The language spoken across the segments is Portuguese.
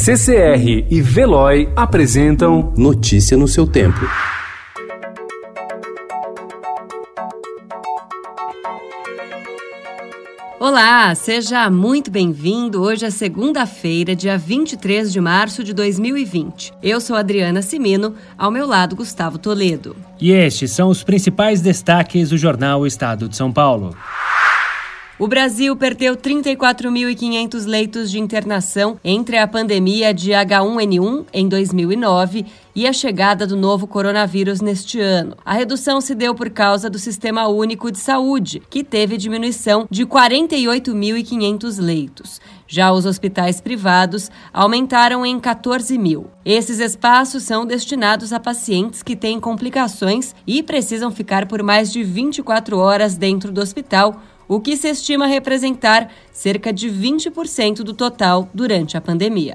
CCR e Veloy apresentam Notícia no seu tempo. Olá, seja muito bem-vindo. Hoje é segunda-feira, dia 23 de março de 2020. Eu sou Adriana Simino, ao meu lado Gustavo Toledo. E estes são os principais destaques do jornal Estado de São Paulo. O Brasil perdeu 34.500 leitos de internação entre a pandemia de H1N1 em 2009 e a chegada do novo coronavírus neste ano. A redução se deu por causa do Sistema Único de Saúde, que teve diminuição de 48.500 leitos. Já os hospitais privados aumentaram em 14 mil. Esses espaços são destinados a pacientes que têm complicações e precisam ficar por mais de 24 horas dentro do hospital o que se estima representar cerca de 20% do total durante a pandemia.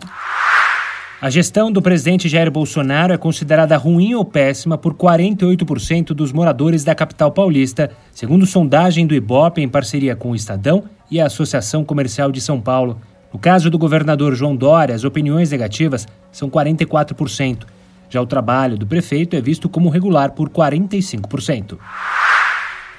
A gestão do presidente Jair Bolsonaro é considerada ruim ou péssima por 48% dos moradores da capital paulista, segundo sondagem do Ibope em parceria com o Estadão e a Associação Comercial de São Paulo. No caso do governador João Dória, as opiniões negativas são 44%. Já o trabalho do prefeito é visto como regular por 45%.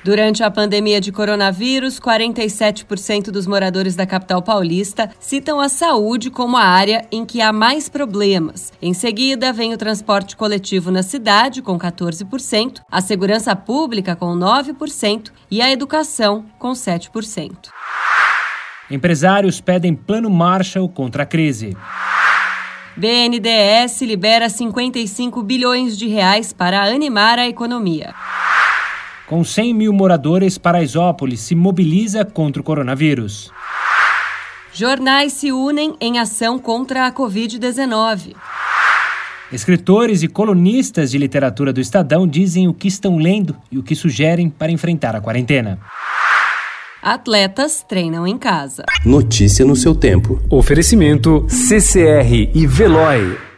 Durante a pandemia de coronavírus, 47% dos moradores da capital paulista citam a saúde como a área em que há mais problemas. Em seguida, vem o transporte coletivo na cidade, com 14%, a segurança pública, com 9%, e a educação, com 7%. Empresários pedem plano Marshall contra a crise. BNDES libera 55 bilhões de reais para animar a economia. Com 100 mil moradores, Paraisópolis se mobiliza contra o coronavírus. Jornais se unem em ação contra a Covid-19. Escritores e colunistas de literatura do Estadão dizem o que estão lendo e o que sugerem para enfrentar a quarentena. Atletas treinam em casa. Notícia no seu tempo. Oferecimento CCR e Veloy.